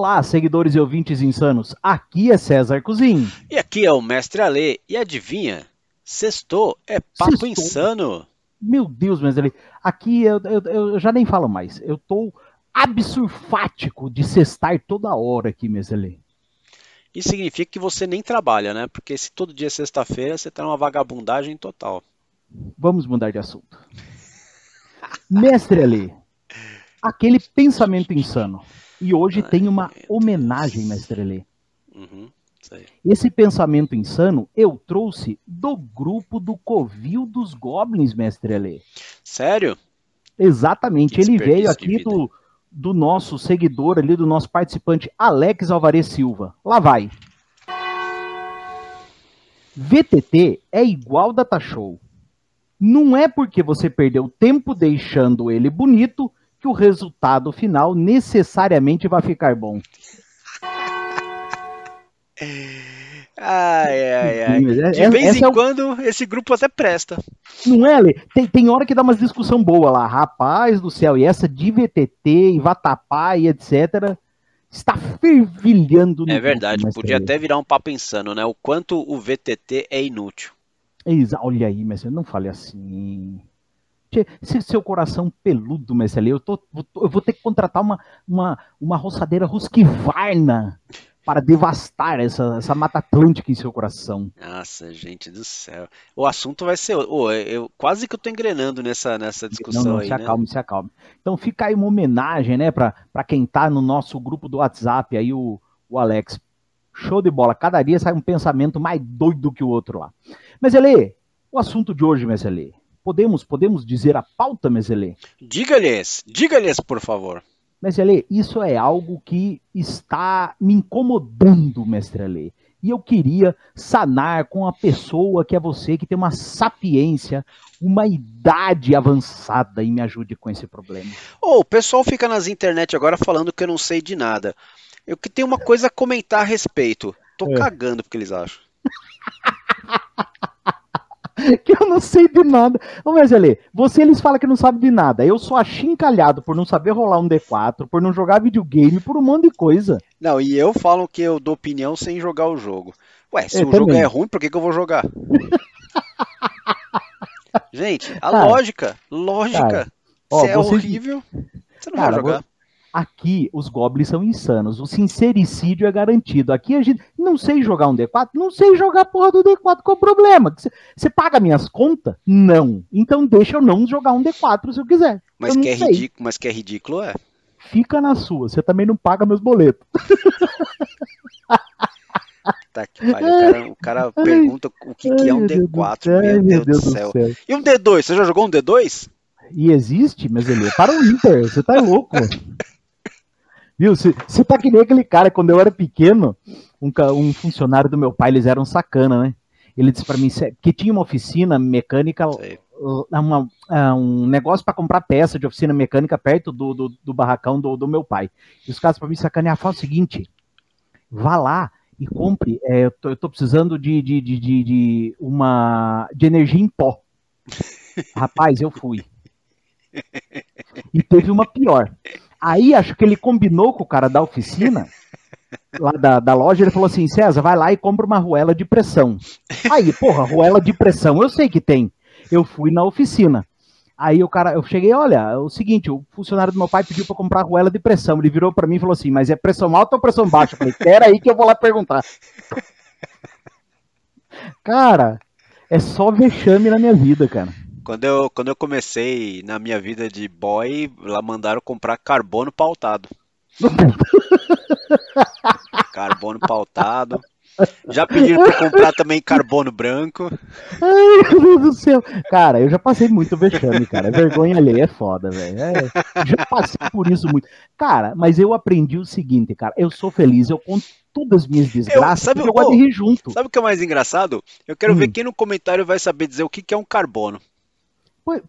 Olá, seguidores e ouvintes insanos. Aqui é César Cozin. E aqui é o Mestre Ale. E adivinha? Sextou é papo Sextou. insano. Meu Deus, Mestre Ale. Aqui eu, eu, eu, já nem falo mais. Eu tô absurfático de sextar toda hora aqui, Mestre Ale. Isso significa que você nem trabalha, né? Porque se todo dia é sexta-feira, você tá numa vagabundagem total. Vamos mudar de assunto. Mestre Ale, aquele pensamento insano. E hoje Ai, tem uma homenagem, Mestre Lê. Uhum, Esse pensamento insano eu trouxe do grupo do Covil dos Goblins, Mestre Lê. Sério? Exatamente. Ele veio aqui do, do nosso seguidor ali, do nosso participante Alex Alvarez Silva. Lá vai. VTT é igual data show. Não é porque você perdeu tempo deixando ele bonito que o resultado final necessariamente vai ficar bom. Ai, ai, ai. É, De vez em é quando, esse grupo até presta. Não é, Lê? Tem, tem hora que dá umas discussão boa lá. Rapaz do céu, e essa de VTT, e Vatapá e etc. Está fervilhando no É verdade, grupo, podia até virar um papo insano, né? O quanto o VTT é inútil. Exa Olha aí, mas não fale assim. Se seu coração peludo, Messi, eu, tô, eu vou ter que contratar uma, uma, uma roçadeira Husqvarna para devastar essa, essa mata atlântica em seu coração. Nossa, gente do céu. O assunto vai ser. Oh, eu, quase que eu tô engrenando nessa, nessa discussão não, não, aí. Se né? acalme, se acalme. Então fica aí uma homenagem, né, para quem tá no nosso grupo do WhatsApp, aí o, o Alex. Show de bola. Cada dia sai um pensamento mais doido que o outro lá. Mas, Ele, o assunto de hoje, Messi, Podemos, podemos dizer a pauta, Meselê? Diga-lhes, diga-lhes, por favor. Mestre isso é algo que está me incomodando, mestre Alê. E eu queria sanar com a pessoa que é você, que tem uma sapiência, uma idade avançada e me ajude com esse problema. Oh, o pessoal fica nas internet agora falando que eu não sei de nada. Eu que tenho uma coisa a comentar a respeito. Tô é. cagando porque eles acham. que eu não sei de nada. Ô, Mezelê, você eles falam que não sabe de nada. Eu sou achincalhado por não saber rolar um D4, por não jogar videogame, por um monte de coisa. Não, e eu falo que eu dou opinião sem jogar o jogo. Ué, se eu o também. jogo é ruim, por que, que eu vou jogar? Gente, a cara, lógica, lógica. Cara, ó, é você... horrível, você não cara, vai jogar. Aqui os goblins são insanos. O sincericídio é garantido. Aqui a gente não sei jogar um D4, não sei jogar porra do D4 qual o problema? Você paga minhas contas? Não. Então deixa eu não jogar um D4 se eu quiser. Mas, eu que, é ridículo, mas que é ridículo, é. Fica na sua. Você também não paga meus boletos. Tá que pariu. O cara, o cara pergunta o que, que é um D4. Meu, Deus, Deus, do, céu. céu. E um D2? Você já jogou um D2? E existe, mas ele é para o Inter. Você tá louco. Viu? Você tá que nem aquele cara, quando eu era pequeno, um, um funcionário do meu pai, eles eram sacana, né? Ele disse para mim que tinha uma oficina mecânica, uma, é, um negócio para comprar peça de oficina mecânica perto do, do, do barracão do, do, meu pai. E os caras para mim sacanear, fala o seguinte: vá lá e compre. É, eu, tô, eu, tô, precisando de, de, de, de, uma de energia em pó. Rapaz, eu fui. E teve uma pior. Aí acho que ele combinou com o cara da oficina, lá da, da loja, ele falou assim: César, vai lá e compra uma ruela de pressão. Aí, porra, ruela de pressão, eu sei que tem. Eu fui na oficina. Aí o cara, eu cheguei, olha, é o seguinte, o funcionário do meu pai pediu para comprar ruela de pressão. Ele virou para mim e falou assim: "Mas é pressão alta ou pressão baixa?" Eu falei: "Pera aí que eu vou lá perguntar". Cara, é só vexame na minha vida, cara. Quando eu, quando eu comecei na minha vida de boy, lá mandaram comprar carbono pautado. carbono pautado. Já pediram para comprar também carbono branco. Ai, meu Deus do céu. Cara, eu já passei muito vexame, cara. Vergonha alheia é foda, velho. É, já passei por isso muito. Cara, mas eu aprendi o seguinte, cara. Eu sou feliz, eu conto todas as minhas desgraças, eu, sabe, eu gosto de rir junto. Sabe o que é mais engraçado? Eu quero hum. ver quem no comentário vai saber dizer o que é um carbono.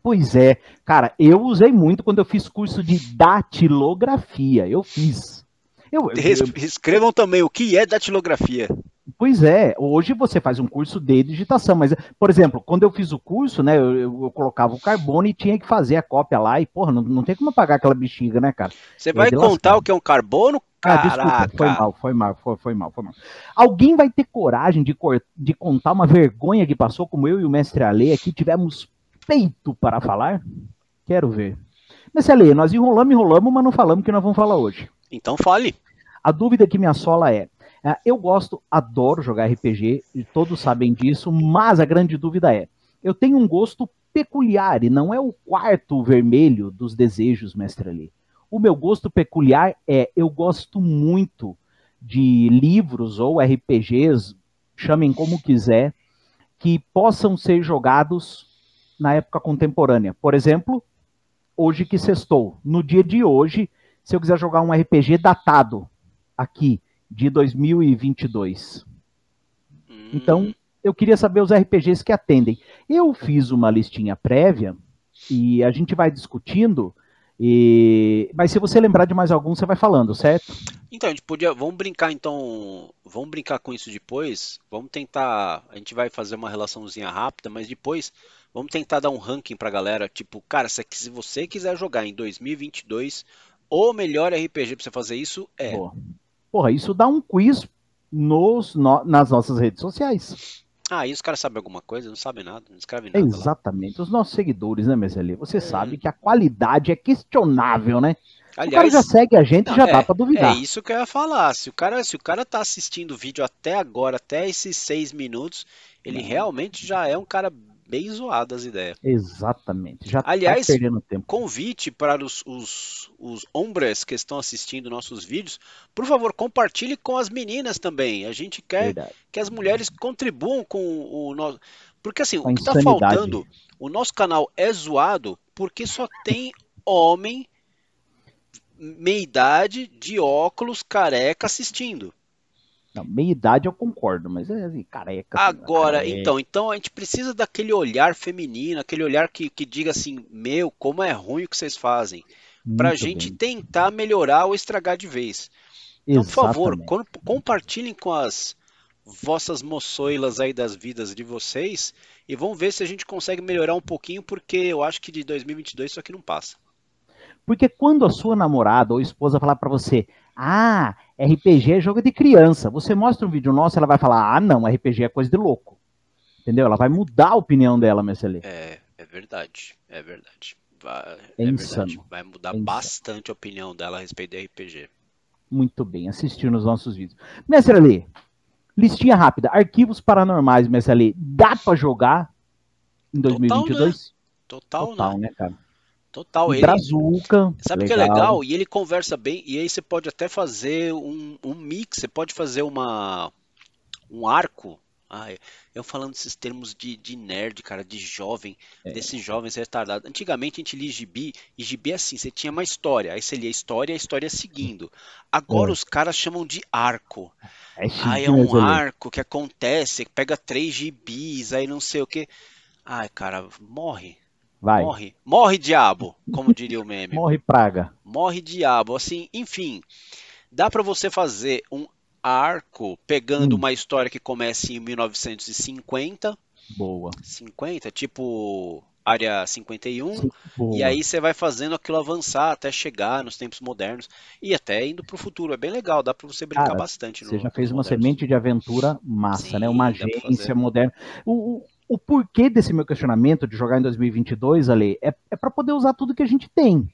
Pois é, cara, eu usei muito quando eu fiz curso de datilografia. Eu fiz. Eu, eu, Escrevam também o que é datilografia. Pois é, hoje você faz um curso de digitação, mas, por exemplo, quando eu fiz o curso, né, eu, eu colocava o carbono e tinha que fazer a cópia lá, e, porra, não, não tem como pagar aquela bexiga, né, cara? Você vai contar o que é um carbono, Caraca. Ah, desculpa, foi mal, foi mal, foi, foi mal, foi mal. Alguém vai ter coragem de, de contar uma vergonha que passou, como eu e o mestre Ale aqui tivemos peito para falar? Quero ver. Mestre Ale, nós enrolamos, enrolamos, mas não falamos que nós vamos falar hoje. Então fale. A dúvida que me assola é, é eu gosto, adoro jogar RPG, e todos sabem disso, mas a grande dúvida é, eu tenho um gosto peculiar e não é o quarto vermelho dos desejos, mestre Ali. O meu gosto peculiar é eu gosto muito de livros ou RPGs, chamem como quiser, que possam ser jogados na época contemporânea. Por exemplo, hoje que sextou, no dia de hoje, se eu quiser jogar um RPG datado aqui de 2022. Hum. Então, eu queria saber os RPGs que atendem. Eu fiz uma listinha prévia e a gente vai discutindo. E... Mas se você lembrar de mais algum, você vai falando, certo? Então, a gente podia. Vamos brincar então. Vamos brincar com isso depois. Vamos tentar. A gente vai fazer uma relaçãozinha rápida, mas depois vamos tentar dar um ranking pra galera. Tipo, cara, se você quiser jogar em 2022, o melhor RPG pra você fazer isso é. Boa. Porra, isso dá um quiz nos, no, nas nossas redes sociais. Ah, e os caras sabem alguma coisa? Não sabem nada, não escrevem nada. Exatamente. Lá. Os nossos seguidores, né, Meseli? Você é. sabe que a qualidade é questionável, né? Aliás, o cara já segue a gente, não, já é, dá pra duvidar. É isso que eu ia falar. Se o cara, se o cara tá assistindo o vídeo até agora, até esses seis minutos, ele não. realmente já é um cara bem zoado as ideias. Exatamente. Já tá Aliás, tá perdendo tempo. convite para os, os, os hombres que estão assistindo nossos vídeos, por favor, compartilhe com as meninas também. A gente quer Verdade. que as mulheres contribuam com o nosso. Porque assim, o que está faltando, o nosso canal é zoado porque só tem homem meia idade de óculos careca assistindo. Não, meia idade eu concordo, mas é assim, careca. Assim, Agora, careca. então, então a gente precisa daquele olhar feminino, aquele olhar que, que diga assim, meu, como é ruim o que vocês fazem. Para a gente bem. tentar melhorar ou estragar de vez. Então, por favor, compartilhem com as vossas moçoilas aí das vidas de vocês e vamos ver se a gente consegue melhorar um pouquinho, porque eu acho que de 2022 isso aqui não passa. Porque quando a sua namorada ou esposa falar para você, ah, RPG é jogo de criança. Você mostra um vídeo nosso, ela vai falar: ah, não, RPG é coisa de louco. Entendeu? Ela vai mudar a opinião dela, Messelê. É, é verdade. É verdade. Vai, é, é insano. Verdade. Vai mudar é bastante a opinião dela a respeito de RPG. Muito bem, assistiu nos nossos vídeos. Mestre Ali, listinha rápida. Arquivos paranormais, Mestre Ali. Dá pra jogar em 2022? Total, né? Total, Total né? né, cara? Total, ele. Brazuca. Sabe o que é legal? E ele conversa bem, e aí você pode até fazer um, um mix, você pode fazer uma um arco. Ai, eu falando esses termos de, de nerd, cara, de jovem, é. desses jovens retardados. Antigamente a gente lia gibi, e gibi é assim, você tinha uma história, aí você lia a história e a história seguindo. Agora é. os caras chamam de arco. É aí é um arco que acontece, pega três gibis, aí não sei o que. Ai, cara, morre. Vai. Morre. Morre, diabo, como diria o meme. Morre, praga. Morre, diabo. Assim, enfim, dá para você fazer um arco pegando hum. uma história que comece em 1950. Boa. 50, tipo área 51. Boa. E aí você vai fazendo aquilo avançar até chegar nos tempos modernos e até indo pro futuro. É bem legal, dá para você brincar Cara, bastante. Você já fez uma modernos. semente de aventura massa, Sim, né? Uma agência moderna. O, o porquê desse meu questionamento de jogar em 2022, Ale, é, é para poder usar tudo que a gente tem.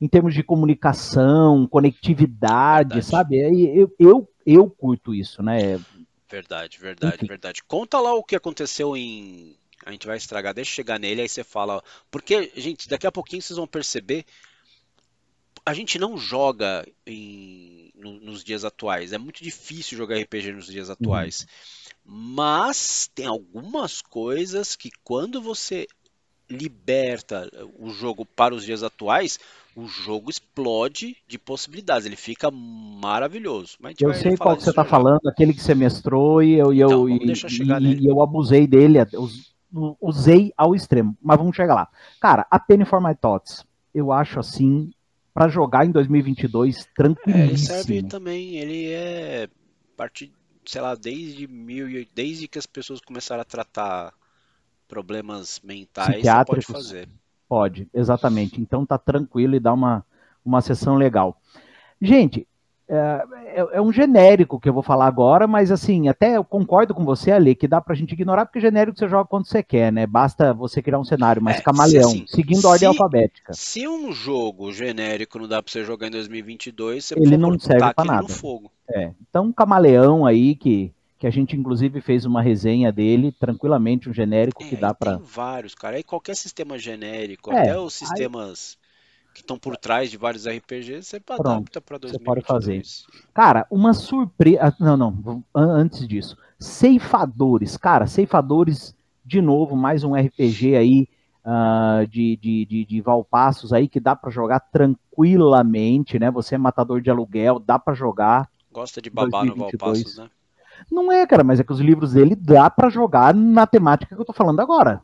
Em termos de comunicação, conectividade, verdade. sabe? Eu, eu, eu curto isso, né? Verdade, verdade, Enfim. verdade. Conta lá o que aconteceu em. A gente vai estragar, deixa eu chegar nele, aí você fala. Porque, gente, daqui a pouquinho vocês vão perceber. A gente não joga em, no, nos dias atuais. É muito difícil jogar RPG nos dias atuais. Uhum. Mas tem algumas coisas que quando você liberta o jogo para os dias atuais, o jogo explode de possibilidades, ele fica maravilhoso. eu sei qual que você está falando, aquele que você mestrou e eu, e eu, então, e, e eu abusei dele, usei ao extremo, mas vamos chegar lá. Cara, a Penny for My Thoughts, eu acho assim, para jogar em 2022, tranquilíssimo. É, ele serve também, ele é partir sei lá, desde mil, desde que as pessoas começaram a tratar problemas mentais, você pode fazer. Pode, exatamente. Então tá tranquilo e dá uma, uma sessão legal. Gente, é, é, é, um genérico que eu vou falar agora, mas assim, até eu concordo com você, Ali, que dá pra gente ignorar, porque genérico você joga quando você quer, né? Basta você criar um cenário mais é, camaleão, se, assim, seguindo a ordem alfabética. Se um jogo genérico não dá pra você jogar em 2022, você ele não serve pra nada. É, então, um camaleão aí que que a gente inclusive fez uma resenha dele, tranquilamente um genérico é, que dá para Tem vários, cara. Aí qualquer sistema genérico, é, até os sistemas aí... que estão por trás de vários RPGs, você Pronto, adapta para 2022. Você pode fazer. Cara, uma surpresa, ah, não, não, antes disso. Ceifadores, cara, Ceifadores de novo, mais um RPG aí uh, de, de, de, de Valpassos aí que dá para jogar tranquilamente, né? Você é matador de aluguel, dá para jogar. Gosta de babar 2022. no Valpassos, né? Não é, cara, mas é que os livros dele dá para jogar na temática que eu tô falando agora.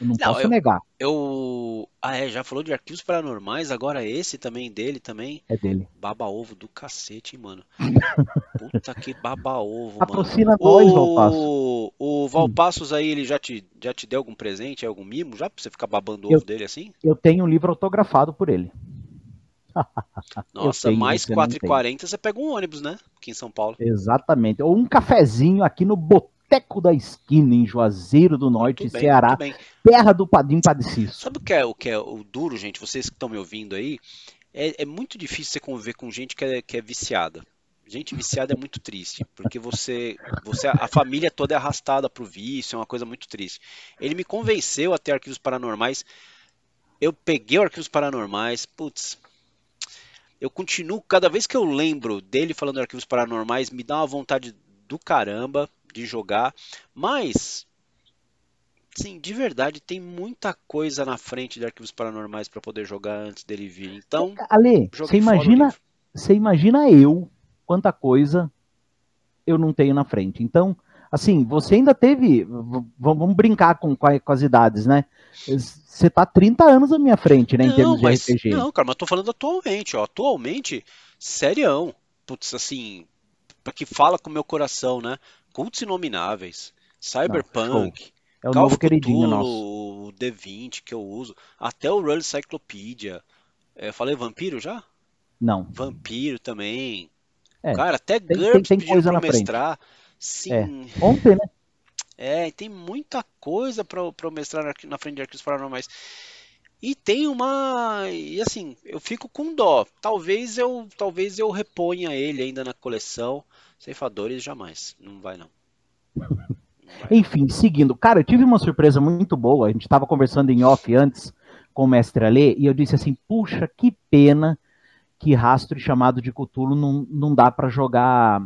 Eu não, não posso eu, negar. Eu. Ah, é, já falou de arquivos paranormais, agora esse também dele também. É dele. Baba ovo do cacete, hein, mano. Puta que baba ovo, Patrocina mano. nós, Valpassos. O, o Valpassos aí, ele já te, já te deu algum presente, algum mimo, já pra você ficar babando o ovo dele assim? Eu tenho um livro autografado por ele. Nossa, tenho, mais 4,40 você pega um ônibus, né? Aqui em São Paulo. Exatamente. Ou um cafezinho aqui no Boteco da Esquina, em Juazeiro do Norte, bem, Ceará, terra do Padrinho Padecido. Sabe o que, é, o que é o duro, gente? Vocês que estão me ouvindo aí, é, é, muito difícil você conviver com gente que é, que é viciada. Gente viciada é muito triste, porque você, você a família toda é arrastada pro vício, é uma coisa muito triste. Ele me convenceu a ter arquivos paranormais. Eu peguei arquivos paranormais, putz, eu continuo, cada vez que eu lembro dele falando de arquivos paranormais, me dá uma vontade do caramba de jogar, mas sim, de verdade, tem muita coisa na frente de arquivos paranormais para poder jogar antes dele vir. Então, Ale, você imagina, você imagina eu quanta coisa eu não tenho na frente. Então, assim, você ainda teve, vamos brincar com, com as idades, né? Você tá 30 anos à minha frente, né, em não, termos mas, de RPG. Não, cara, mas tô falando atualmente, ó. Atualmente, serião. Putz, assim, que fala com o meu coração, né? Cultos Inomináveis, Cyberpunk, não, é o Call novo queridinho nosso. O D20 que eu uso, até o Roll Cyclopedia. É, falei vampiro já? Não. Vampiro também. É, Cara, até tem, GURPS tem, tem pedindo pra mestrar. Frente. Sim. É. Ontem, né? É, tem muita coisa para eu mestrar na frente de arquivos paranormais. E tem uma. E assim, eu fico com dó. Talvez eu talvez eu reponha ele ainda na coleção. Ceifadores jamais. Não vai, não. não vai. Enfim, seguindo. Cara, eu tive uma surpresa muito boa. A gente estava conversando em off antes com o mestre Alê, e eu disse assim: puxa, que pena que rastro chamado de Cthulhu não, não dá para jogar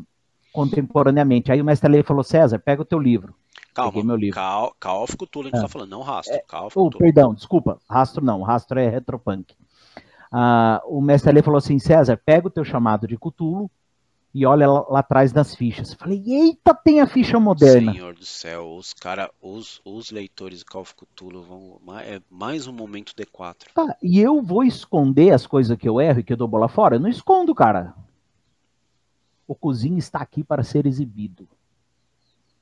contemporaneamente. Aí o mestre Alê falou: César, pega o teu livro. Calma, Peguei meu livro. Call, Call of Cthulhu, a gente é. tá falando, não rastro. É, Call oh, perdão, desculpa, rastro não, rastro é retropunk. Ah, o mestre ali falou assim, César, pega o teu chamado de Cthulhu e olha lá, lá atrás das fichas. Falei, eita, tem a ficha moderna. Senhor do céu, os cara, os, os leitores de Call of Cthulhu vão, é mais um momento D4. Tá, e eu vou esconder as coisas que eu erro e que eu dou bola fora? Eu não escondo, cara. O cozinho está aqui para ser exibido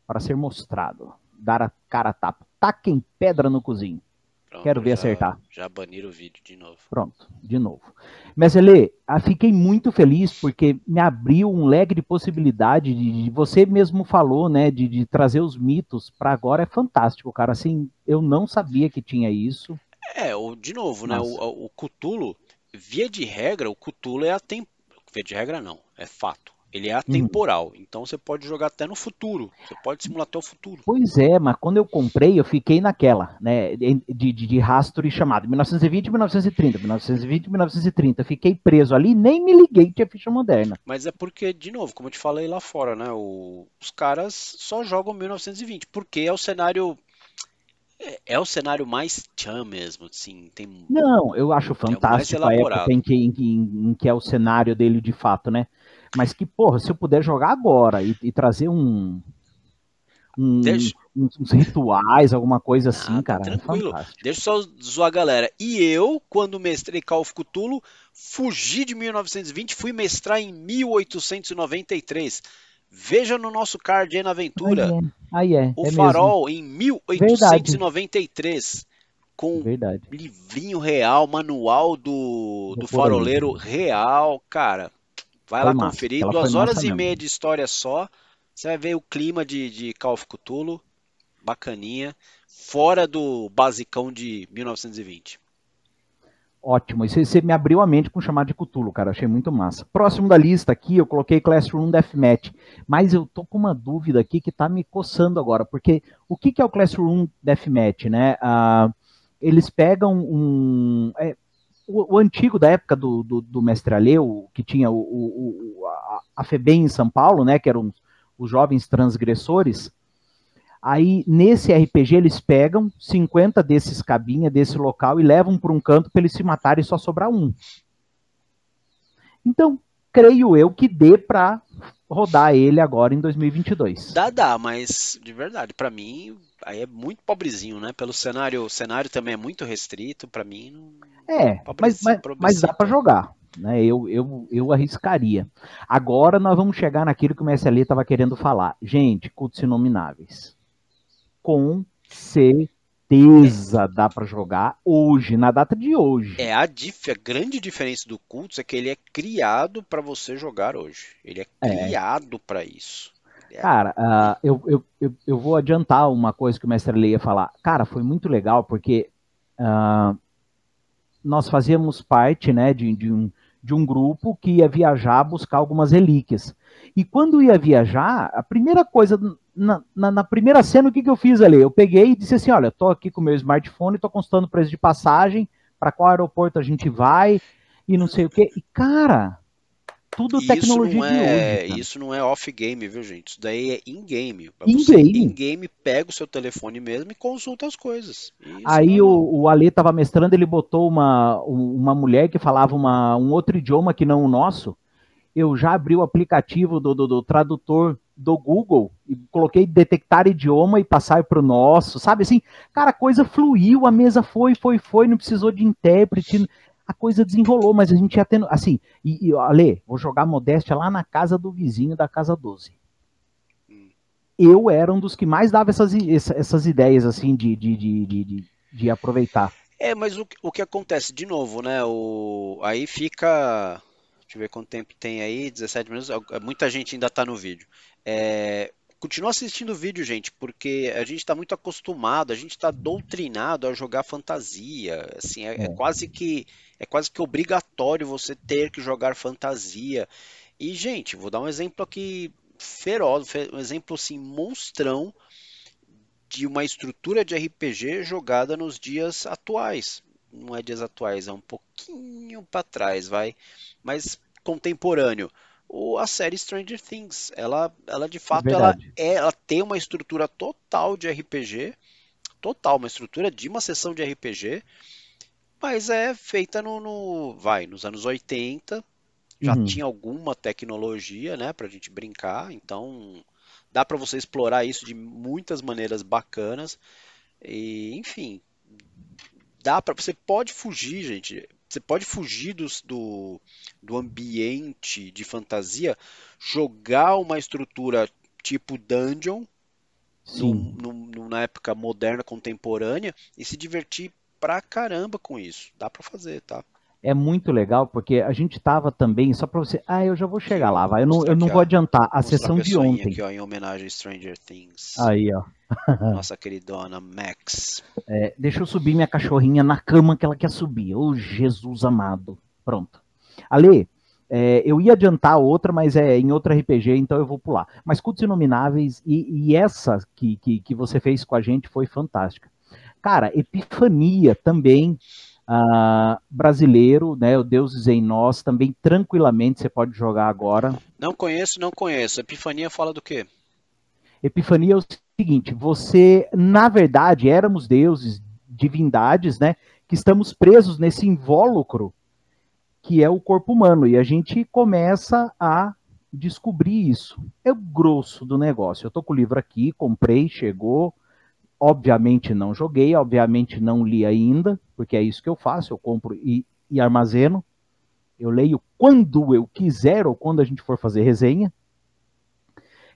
para ser mostrado. Dar a cara a tapa. Taquem pedra no cozinho. Pronto, Quero ver já, acertar. Já baniram o vídeo de novo. Pronto, de novo. Mas, Ele, ah, fiquei muito feliz porque me abriu um leque de possibilidade. De, de você mesmo falou, né? De, de trazer os mitos para agora. É fantástico, cara. Assim, eu não sabia que tinha isso. É, o, de novo, Nossa. né? O, o Cutulo, via de regra, o Cutulo é a tempo. Via de regra, não. É fato. Ele é uhum. atemporal, então você pode jogar até no futuro. Você pode simular até o futuro. Pois é, mas quando eu comprei, eu fiquei naquela, né? De, de, de rastro e chamado. 1920 1930, 1920 1930. Fiquei preso ali, nem me liguei que é ficha moderna. Mas é porque, de novo, como eu te falei lá fora, né? O, os caras só jogam 1920, porque é o cenário é, é o cenário mais tchan mesmo, assim, tem... Não, eu acho fantástico é a época em que, em, em que é o cenário dele de fato, né? Mas que, porra, se eu puder jogar agora e, e trazer um, um, Deixa... uns, rituais, alguma coisa assim, ah, cara. É tranquilo. É Deixa eu só zoar a galera. E eu, quando mestrei Call of Cthulhu, fugi de 1920, fui mestrar em 1893. Veja no nosso card aí na aventura. Aí é. Aí é. O é Farol mesmo. em 1893. Verdade. Com Verdade. livrinho real, manual do, do, do faroleiro real, cara Vai Foi lá massa. conferir. Ela Duas horas e mesmo. meia de história só. Você vai ver o clima de, de Call of Cthulhu. Bacaninha. Fora do basicão de 1920. Ótimo. E você, me abriu a mente com chamar de Cthulhu, cara. Achei muito massa. Próximo da lista aqui, eu coloquei Classroom Deathmatch. Mas eu tô com uma dúvida aqui que tá me coçando agora. Porque o que, que é o Classroom Deathmatch, né? Ah, eles pegam um. é, o, o antigo da época do, do, do Mestre Aleu, que tinha o, o- a, a FEBEM em São Paulo, né? Que eram os, jovens transgressores. Aí, nesse RPG, eles pegam 50 desses cabinha, desse local, e levam para um canto para eles se matarem e só sobrar um. Então, creio eu que dê para rodar ele agora em 2022. Dá, dá, mas de verdade, pra mim, aí é muito pobrezinho, né? Pelo cenário, o cenário também é muito restrito, pra mim não. É, mas, mas, mas dá para jogar. Né? Eu, eu, eu arriscaria. Agora nós vamos chegar naquilo que o MSL estava querendo falar. Gente, cultos inomináveis. Com certeza dá para jogar hoje, na data de hoje. É a, dif- a grande diferença do Cults é que ele é criado pra você jogar hoje. Ele é É. criado pra isso. Cara, ah, eu, eu, eu, eu vou adiantar uma coisa que o mestre Lei ia falar. Cara, foi muito legal porque ah, nós fazíamos parte né, de, de um, de um grupo que ia viajar buscar algumas relíquias. E quando ia viajar, a primeira coisa, na, na, na primeira cena, o que, que eu fiz ali? Eu peguei e disse assim: olha, tô aqui com o meu smartphone, tô consultando o preço de passagem, para qual aeroporto a gente vai, e não sei o quê. E, cara, tudo E tecnologia isso não de é, hoje. isso não é off-game, viu, gente? Isso daí é in-game. In-game. In-game, pega o seu telefone mesmo e consulta as coisas. Isso Aí não- o, o Ale tava mestrando, ele botou uma, um- uma mulher que falava uma, um outro idioma que não o nosso. Eu já abri o aplicativo do, do, do tradutor do Google e coloquei detectar idioma e passar para o nosso, sabe assim? Cara, a coisa fluiu, a mesa foi, foi, foi, não precisou de intérprete, a coisa desenrolou, mas a gente ia tendo, assim, e, e Ale, vou jogar modéstia lá na casa do vizinho da casa 12. Hum. Eu era um dos que mais dava essas, essas ideias, assim, de, de, de, de, de- aproveitar. É, mas o, que- o que acontece, de novo, né? O, aí fica. Deixa eu ver quanto tempo tem aí, 17 minutos. Muita gente ainda tá no vídeo. É, continua assistindo o vídeo, gente, porque a gente tá muito acostumado, a gente tá doutrinado a jogar fantasia. Assim, é, é É. quase que é quase que obrigatório você ter que jogar fantasia. E, gente, vou dar um exemplo aqui feroz, fe- um exemplo assim, monstrão de uma estrutura de RPG jogada nos dias atuais. Não é dias atuais, é um pouquinho para trás, vai, mas contemporâneo. O, a série Stranger Things, ela, ela de fato, ela, é, ela tem uma estrutura total de RPG, total, uma estrutura de uma sessão de RPG, mas é feita no, no- vai, nos anos 80, já Uhum. tinha alguma tecnologia, né, pra gente brincar, então dá pra você explorar isso de muitas maneiras bacanas. E, enfim, dá para você pode fugir, gente. Você pode fugir dos- do, do ambiente de fantasia, jogar uma estrutura tipo dungeon num- num- na época moderna, contemporânea, e se divertir pra caramba com isso. Dá pra fazer, tá? É muito legal, porque a gente tava também, só para você. Ah, eu já vou chegar lá, vai. Eu não, eu não vou adiantar. A sessão de ontem. aqui, ó, em homenagem a Stranger Things. Aí, ó. Nossa queridona Max. É, deixa eu subir minha cachorrinha na cama que ela quer subir. Ô, Jesus amado. Pronto. Ale, é, eu ia adiantar outra, mas é em outro RPG, então eu vou pular. Mas Cultos Inomináveis, e, e essa que, que, que você fez com a gente foi fantástica. Cara, Epifania também, ah, brasileiro, né? O Deuses em Nós, também tranquilamente você pode jogar agora. Não conheço, não conheço. Epifania fala do quê? Epifania é o seguinte: você, na verdade, éramos deuses, divindades, né? Que estamos presos nesse invólucro que é o corpo humano. E a gente começa a descobrir isso. É o grosso do negócio. Eu tô com o livro aqui, comprei, chegou. Obviamente não joguei, obviamente não li ainda, porque é isso que eu faço, eu compro e, e armazeno. Eu leio quando eu quiser ou quando a gente for fazer resenha.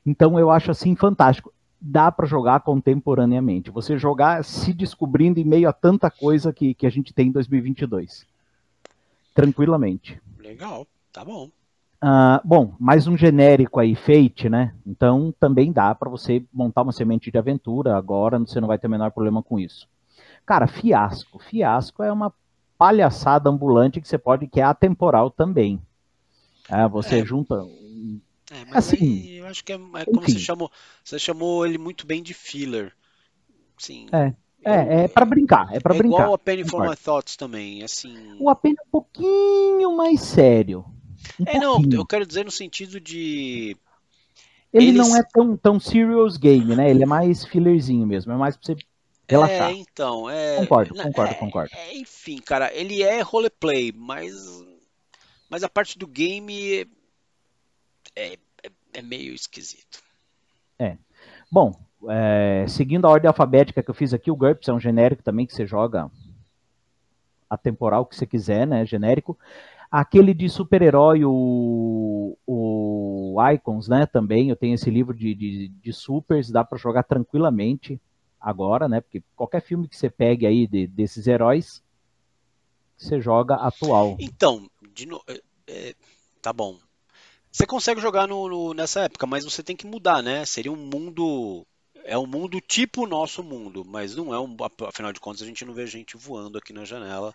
Então eu acho assim fantástico. Dá para jogar contemporaneamente. Você jogar se descobrindo em meio a tanta coisa que, que a gente tem em 2022. Tranquilamente. Legal, tá bom. Uh, bom, mais um genérico aí, Fate, né? Então também dá para você montar uma semente de aventura agora, você não vai ter o menor problema com isso. Cara, Fiasco. Fiasco é uma palhaçada ambulante que você pode, que é atemporal também. É, você é. junta. É, mas assim, eu acho que é, é como enfim. você chamou. Você chamou ele muito bem de filler. Sim. É. É, é para brincar, é para é brincar. Igual a Penny for My Thoughts também, assim. O Penny é um pouquinho mais sério. Um é, pouquinho. não, eu quero dizer no sentido de. Ele Eles... não é tão, tão serious game, né? Ele é mais fillerzinho mesmo, é mais pra você relaxar. É, então, é. Concordo, concordo, é, concordo. É, enfim, cara, ele é roleplay, mas. Mas a parte do game é, é, é meio esquisito. É. Bom, é, seguindo a ordem alfabética que eu fiz aqui, o GURPS é um genérico também que você joga a temporal que você quiser, né? Genérico. Aquele de super-herói, o, o Icons, né? Também, eu tenho esse livro de, de, de supers, dá para jogar tranquilamente agora, né? Porque qualquer filme que você pegue aí de, desses heróis, você joga atual. Então, no... é, tá bom. Você consegue jogar no, no, nessa época, mas você tem que mudar, né? Seria um mundo. É um mundo tipo o nosso mundo, mas não é um. Afinal de contas, a gente não vê gente voando aqui na janela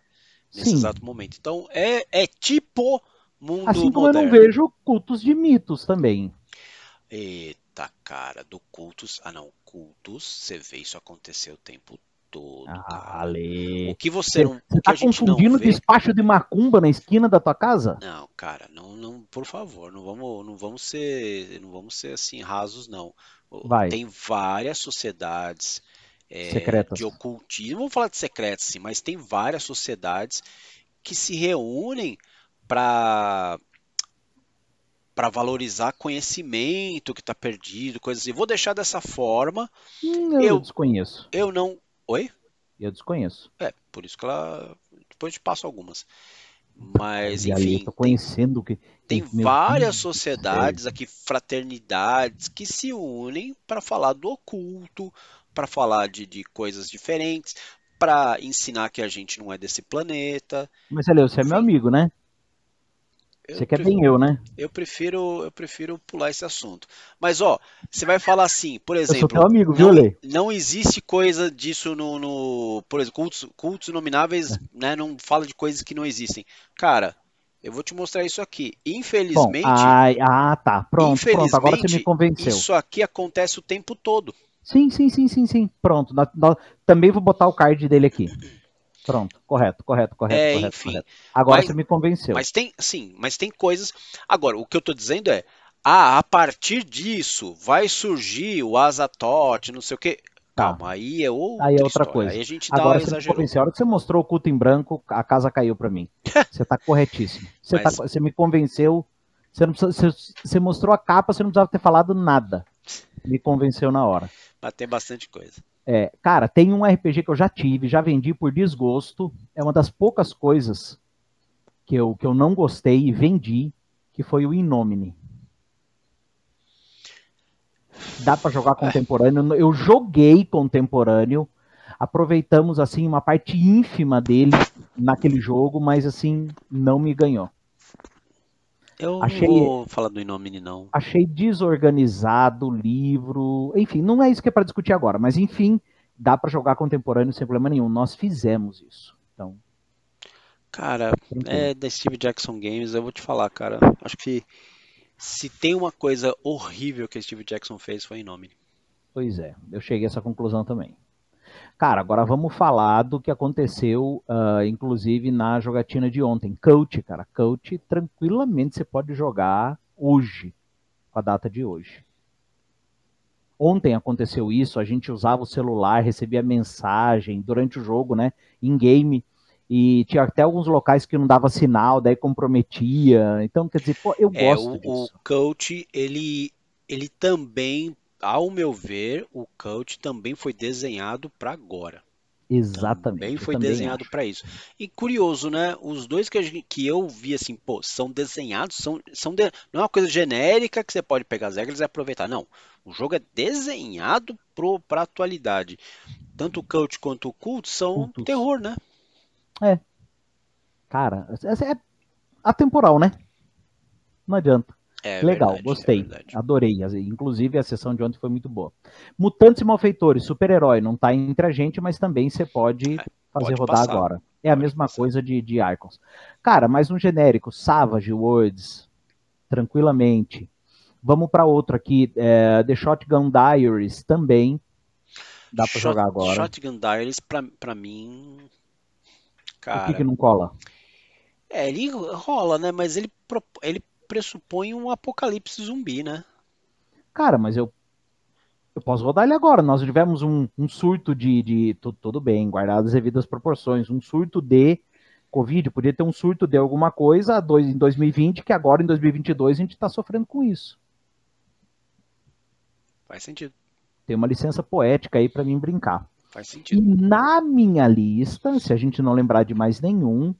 nesse Sim. exato momento. Então é, é tipo mundo assim como moderno. eu não vejo cultos de mitos também. Eita, cara, do cultos. Ah, não, cultos, você vê isso acontecer o tempo todo. Ah, Ale. O que você, não. Você tá confundindo despacho de macumba na esquina da tua casa? Não, cara, não, não, por favor, não vamos, não vamos ser, não vamos ser assim rasos, não. Vai. Tem várias sociedades é, de ocultismo, vamos falar de secretas, sim, mas tem várias sociedades que se reúnem para para valorizar conhecimento que está perdido, coisas assim. Vou deixar dessa forma. Hum, eu, eu desconheço. Eu não. Oi? Eu desconheço. É, por isso que ela. Depois te passo algumas. Mas, enfim. tô conhecendo tem, que. Tem várias sociedades aqui, fraternidades, que se unem para falar do oculto, para falar de, de coisas diferentes, para ensinar que a gente não é desse planeta. Mas, Aleu, você é meu amigo, né? Você quer bem eu, né? Eu prefiro, eu prefiro pular esse assunto. Mas ó, você vai falar assim, por exemplo, eu sou teu amigo, viu, não, não existe coisa disso no, no por exemplo, cultos, cultos inomináveis, é. né? Não fala de coisas que não existem. Cara, eu vou te mostrar isso aqui. Infelizmente. Bom, ai, ah, tá. Pronto, pronto. Agora você me convenceu. Isso aqui acontece o tempo todo. Sim, sim, sim, sim, sim. Pronto. também vou botar o card dele aqui. Pronto, correto, correto, correto, é, correto, enfim, correto. Agora mas, você me convenceu. Mas tem, sim, mas tem coisas. Agora, o que eu estou dizendo é, ah, a partir disso vai surgir o Azatote, não sei o quê. Tá. Calma, aí é outra, aí é outra coisa. Aí a gente dá Agora, você convenceu. A hora que você mostrou o culto em branco, a casa caiu para mim. você está corretíssimo. Você, mas... tá, você me convenceu. Você, não precisa, você, você mostrou a capa, você não precisava ter falado nada. Me convenceu na hora. Mas tem bastante coisa. É, cara, tem um RPG que eu já tive, já vendi por desgosto. É uma das poucas coisas que eu, que eu não gostei e vendi, que foi o Inomine. Dá para jogar contemporâneo. Eu joguei contemporâneo. Aproveitamos assim uma parte ínfima dele naquele jogo, mas assim não me ganhou. Eu achei, não vou falar do Inomine, não. Achei desorganizado o livro. Enfim, não é isso que é para discutir agora, mas enfim, dá para jogar contemporâneo sem problema nenhum. Nós fizemos isso. Então. Cara, é da Steve Jackson Games, eu vou te falar, cara. Acho que se tem uma coisa horrível que a Steve Jackson fez foi Inomine. Pois é, eu cheguei a essa conclusão também. Cara, agora vamos falar do que aconteceu, uh, inclusive, na jogatina de ontem. Coach, cara. Coach, tranquilamente você pode jogar hoje, com a data de hoje. Ontem aconteceu isso, a gente usava o celular, recebia mensagem durante o jogo, né? Em game. E tinha até alguns locais que não dava sinal, daí comprometia. Então, quer dizer, pô, eu é, gosto o, disso. O coach, ele, ele também ao meu ver, o coach também foi desenhado para agora. Exatamente. Também foi também desenhado para isso. E curioso, né? Os dois que, gente, que eu vi assim, pô, são desenhados, são, são de, não é uma coisa genérica que você pode pegar as regras e aproveitar. Não. O jogo é desenhado para atualidade. Tanto o coach quanto o cult são Cultus. terror, né? É. Cara, essa é atemporal, né? Não adianta. É Legal, verdade, é gostei. verdade. Adorei. Inclusive, a sessão de ontem foi muito boa. Mutantes e Malfeitores, super-herói, não tá entre a gente, mas também você pode É, fazer pode rodar passar. agora. É a Pode mesma passar. coisa de, de Icons. Cara, mais um genérico, Savage Words, tranquilamente. Vamos para outro aqui, é, The Shotgun Diaries, também. Dá pra Shot- jogar agora. Shotgun Diaries, pra, pra mim. o Cara. que, que não cola? É, ele rola, né? Mas ele, ele pressupõe um apocalipse zumbi, né? Cara, mas eu, eu posso rodar ele agora. Nós tivemos um, um surto de. de tu- tudo bem, guardadas as devidas proporções. Um surto de Covid. Podia ter um surto de alguma coisa dois, em 2020, que agora em 2022 a gente está sofrendo com isso. Faz sentido. Tem uma licença poética aí para mim brincar. Faz E sentido. na minha lista, se a gente não lembrar de mais nenhum,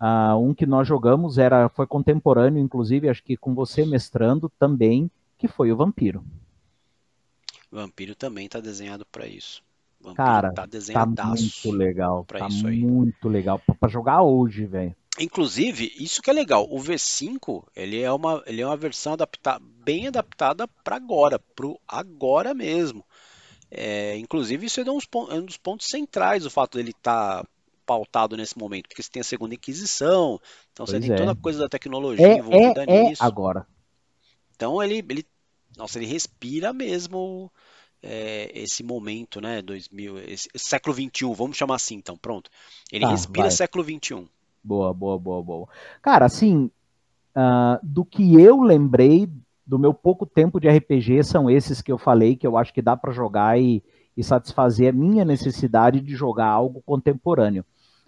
ah, um que nós jogamos era foi contemporâneo, inclusive, acho que com você mestrando também, que foi o Vampiro. Vampiro também tá desenhado pra isso. Vampiro Cara, tá Tá desenhadaço. muito legal, pra tá isso aí. muito legal Pra- pra jogar hoje, velho. Inclusive, isso que é legal, o V5, ele é uma, ele é uma versão adapta, bem adaptada para agora, pro agora mesmo. É, inclusive, isso é um, dos pon- é um dos pontos centrais, o fato dele estar pautado nesse momento, porque você tem a segunda Inquisição, então você Pois tem é. toda a coisa da tecnologia É, envolvida é, é nisso. agora. Então ele, ele, nossa, ele respira mesmo é, esse momento, né? 2000, esse, esse século 21, vamos chamar assim, então, pronto. Ele Tá, respira vai. século 21. Boa, boa, boa, boa. Cara, assim, ah, do que eu lembrei do meu pouco tempo de RPG, são esses que eu falei que eu acho que dá pra jogar e, e satisfazer a minha necessidade de jogar algo contemporâneo.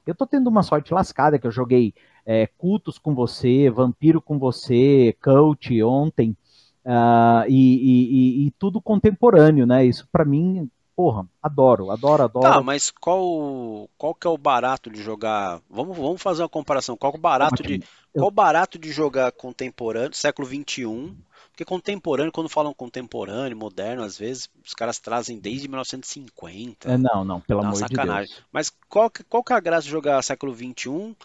Eu tô tendo uma sorte lascada, que eu joguei é, Cultos com você, Vampiro com você, Cult ontem, ah, e, e- e- e tudo contemporâneo, né? Isso pra mim, porra, adoro, adoro, adoro. Tá, mas qual, qual que é o barato de jogar? Vamos, vamos fazer uma comparação. Qual que o barato de, qual o barato de jogar contemporâneo, século 21? Porque contemporâneo, quando falam contemporâneo, moderno, às vezes os caras trazem desde 1950. É, não, não, pelo uma amor de sacanagem. Deus. Mas qual que, qual que é a graça de jogar século XXI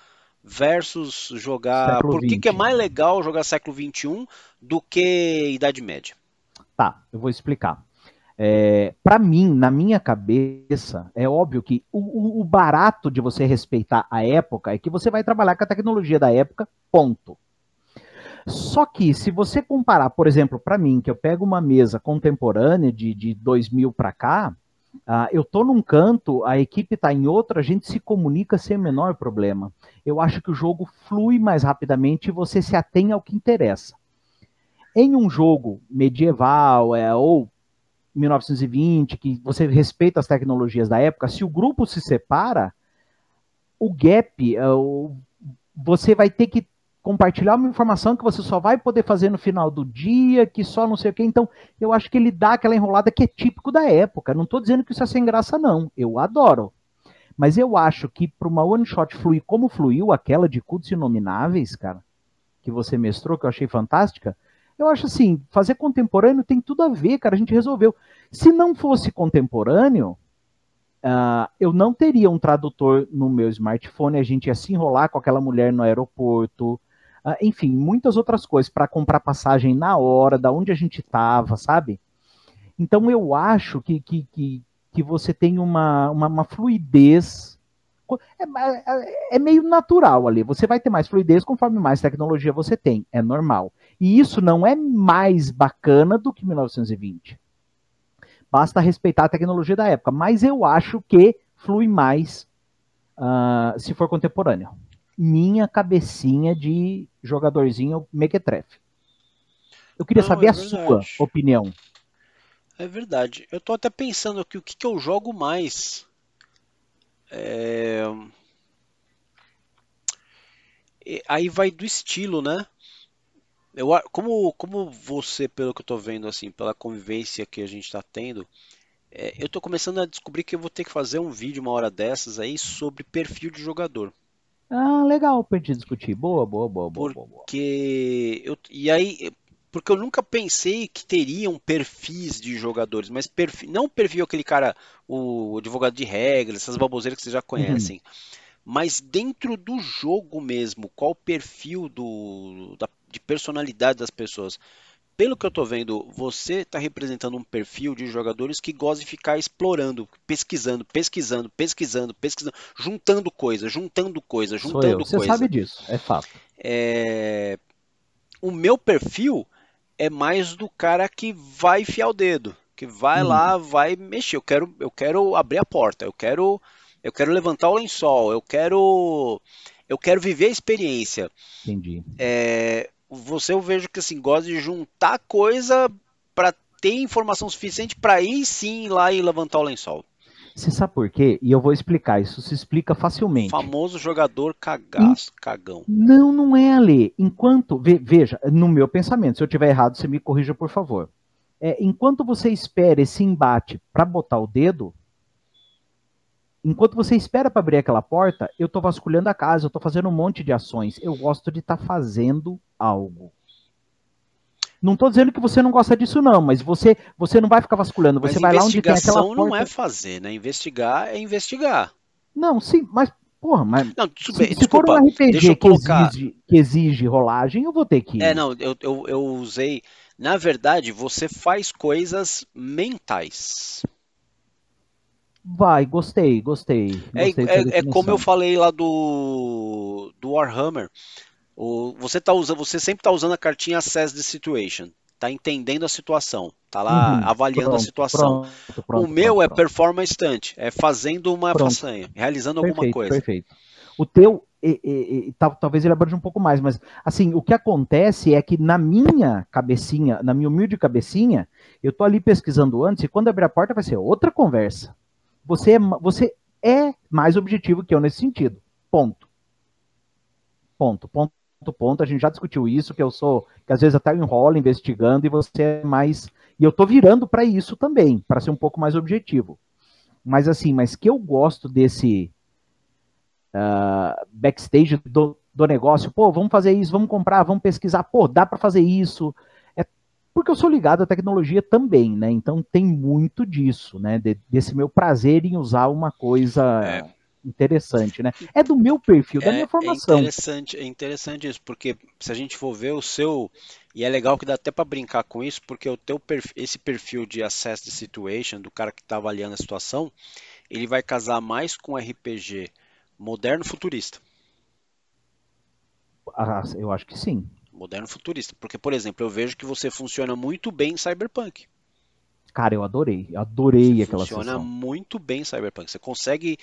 versus jogar. Século Por que, que é 20? mais legal jogar século XXI do que Idade Média? Tá, eu vou explicar. É, para mim, na minha cabeça, é óbvio que o- o barato de você respeitar a época é que você vai trabalhar com a tecnologia da época, ponto. Só que se você comparar, por exemplo, para mim, que eu pego uma mesa contemporânea de, de 2000 para cá, ah, eu tô num canto, a equipe tá em outro, a gente se comunica sem o menor problema. Eu acho que o jogo flui mais rapidamente e você se atém ao que interessa. Em um jogo medieval é, ou 1920, que você respeita as tecnologias da época, se o grupo se separa, o gap, o- você vai ter que compartilhar uma informação que você só vai poder fazer no final do dia, que só não sei o que. Então, eu acho que ele dá aquela enrolada que é típico da época. Não estou dizendo que isso é sem graça, não. Eu adoro. Mas eu acho que para uma one shot fluir como fluiu aquela de cultos inomináveis, cara, que você mestrou, que eu achei fantástica, eu acho assim, fazer contemporâneo tem tudo a ver, cara. A gente resolveu. Se não fosse contemporâneo, ah, eu não teria um tradutor no meu smartphone, a gente ia se enrolar com aquela mulher no aeroporto, enfim, muitas outras coisas para comprar passagem na hora, da onde a gente estava, sabe? Então eu acho que, que, que, que você tem uma, uma, uma fluidez. É, é- é meio natural ali. Você vai ter mais fluidez conforme mais tecnologia você tem. É normal. E isso não é mais bacana do que 1920. Basta respeitar a tecnologia da época. Mas eu acho que flui mais ah, se for contemporâneo. Minha cabecinha de jogadorzinho mequetrefe. Eu queria Não, saber é a sua opinião. É verdade. Eu tô até pensando aqui o que, que eu jogo mais. É, Aí vai do estilo, né? Eu, como, como você, pelo que eu tô vendo, assim, pela convivência que a gente tá tendo, é, eu tô começando a descobrir que eu vou ter que fazer um vídeo uma hora dessas aí sobre perfil de jogador. Ah, legal pra gente discutir. Boa, boa, boa, boa, boa. boa. Porque eu, e aí, porque eu nunca pensei que teriam perfis de jogadores, mas perfil, não o perfil aquele cara, o advogado de regras, essas baboseiras que vocês já conhecem, mas dentro do jogo mesmo, qual o perfil do, da- de personalidade das pessoas. Pelo que eu tô vendo, você está representando um perfil de jogadores que gosta de ficar explorando, pesquisando, pesquisando, pesquisando, pesquisando, juntando coisa, juntando coisa, juntando eu. Você sabe disso, é fato. É... O meu perfil é mais do cara que vai enfiar o dedo, que vai hum. lá, vai mexer. Eu quero, eu quero abrir a porta, eu quero, eu quero levantar o lençol, eu quero, eu quero viver a experiência. Entendi. É, você eu vejo que assim gosta de juntar coisa para ter informação suficiente para ir sim lá e levantar o lençol. Você sabe por quê? E eu vou explicar. Isso se explica facilmente. Famoso jogador cagaço, cagão. Não, não é ali. Enquanto. Veja, no meu pensamento, se eu tiver errado, você me corrija, por favor. É, enquanto você espera esse embate para botar o dedo, enquanto você espera para abrir aquela porta, eu estou vasculhando a casa, eu estou fazendo um monte de ações. Eu gosto de estar tá fazendo algo. Não estou dizendo que você não gosta disso, não, mas você, você não vai ficar vasculhando. Você vai lá onde tem aquela porta. não é fazer, né? Investigar é investigar. Não, sim, mas Porra, mas. Não, se, bem, se desculpa, for um RPG colocar... que, exige, que exige rolagem, eu vou ter que. É, não, eu, eu, eu usei. Na verdade, você faz coisas mentais. Vai, gostei, gostei. É, gostei é, é, como eu falei lá do, do Warhammer. O, você, tá usando, você sempre está usando a cartinha Assess the Situation. Tá entendendo a situação. Tá lá uhum, avaliando pronto, a situação. Pronto, pronto, o meu é performance stunt. É fazendo uma façanha, realizando perfeito, alguma coisa. Perfeito. O teu, e, e, e, talvez ele aborde um pouco mais, mas assim, o que acontece é que na minha cabecinha, na minha humilde cabecinha, eu tô ali pesquisando antes e quando abrir a porta vai ser outra conversa. Você é, você é mais objetivo que eu nesse sentido. Ponto. Ponto. Ponto ponto, a gente já discutiu isso, que eu sou, que às vezes até eu enrolo investigando e você é mais. E eu tô virando para isso também, para ser um pouco mais objetivo. Mas assim, mas que eu gosto desse uh, backstage do, do negócio, pô, vamos fazer isso, vamos comprar, vamos pesquisar, pô, dá para fazer isso. Porque eu sou ligado à tecnologia também, né? Então tem muito disso, né? De, desse meu prazer em usar uma coisa. É interessante, né? É do meu perfil, da é, minha é formação. É interessante, é interessante isso, porque se a gente for ver o seu e é legal que dá até para brincar com isso, porque o teu perfil, esse perfil de assess the situation do cara que está avaliando a situação, ele vai casar mais com RPG moderno futurista. Ah, eu acho que sim. Moderno futurista, porque por exemplo, eu vejo que você funciona muito bem em Cyberpunk. Cara, eu adorei. adorei Você aquela funciona sessão. muito bem Cyberpunk. Você consegue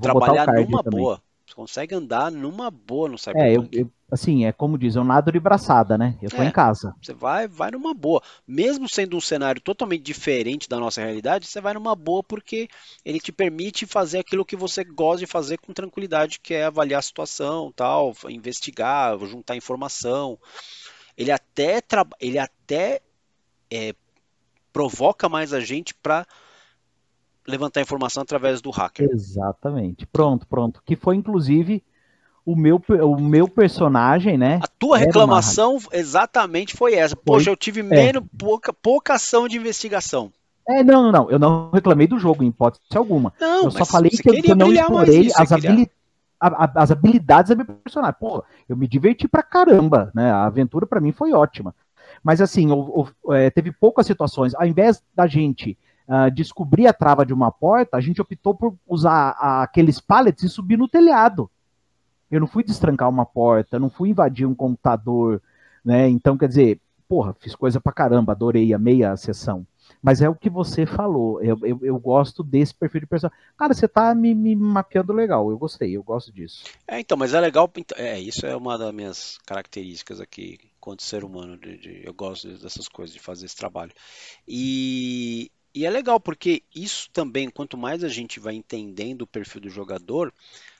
trabalhar numa também. boa. Você consegue andar numa boa no Cyberpunk. É, eu, eu, assim, é como diz, eu nado de braçada, né? Eu tô é, em casa. Você vai, vai numa boa. Mesmo sendo um cenário totalmente diferente da nossa realidade, você vai numa boa porque ele te permite fazer aquilo que você gosta de fazer com tranquilidade, que é avaliar a situação, tal, investigar, juntar informação. Ele até, ele até é, provoca mais a gente para levantar informação através do hacker. Exatamente. Pronto, pronto. Que foi inclusive o meu, o meu personagem, né? A tua reclamação uma... exatamente foi essa. Poxa, eu tive é. menos pouca, pouca ação de investigação. É, não, não, não. Eu não reclamei do jogo, em hipótese alguma. Não, eu só falei que eu, que eu não explorei as, habili a, a, as habilidades da minha personagem. Pô, eu me diverti pra caramba, né? A aventura para mim foi ótima. Mas assim, é, teve poucas situações. Ao invés da gente uh, descobrir a trava de uma porta, a gente optou por usar aqueles pallets e subir no telhado. Eu não fui destrancar uma porta, não fui invadir um computador, né? Então, quer dizer, porra, fiz coisa pra caramba, adorei, a meia sessão. Mas é o que você falou. Eu, eu, eu, gosto desse perfil de personagem. Cara, você tá me, me, mapeando legal. Eu gostei, eu gosto disso. É, então, mas é legal. É, isso é uma das minhas características aqui quanto ser humano. De, de, eu gosto dessas coisas, de fazer esse trabalho. E, e é legal porque isso também, quanto mais a gente vai entendendo o perfil do jogador,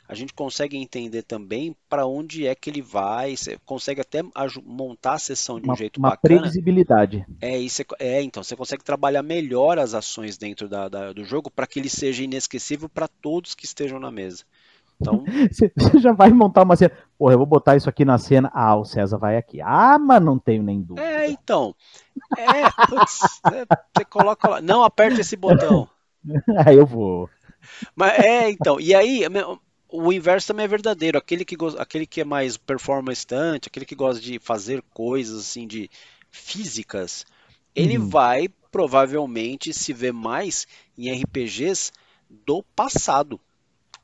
a gente consegue entender também para onde é que ele vai, consegue até montar a sessão de um uma, jeito uma bacana. Uma previsibilidade. É, isso é, é, então, você consegue trabalhar melhor as ações dentro da, da, do jogo para que ele seja inesquecível para todos que estejam na mesa. Então... Você já vai montar uma cena. Porra, eu vou botar isso aqui na cena. Ah, o César vai aqui. Ah, mas não tenho nem dúvida. É, então. É, putz, é, você coloca lá. Não aperte esse botão. Aí eu vou. Mas é, então. E aí, o inverso também é verdadeiro. Aquele que, aquele que é mais performance aquele que gosta de fazer coisas assim de físicas, ele uhum. vai provavelmente se ver mais em RPGs do passado.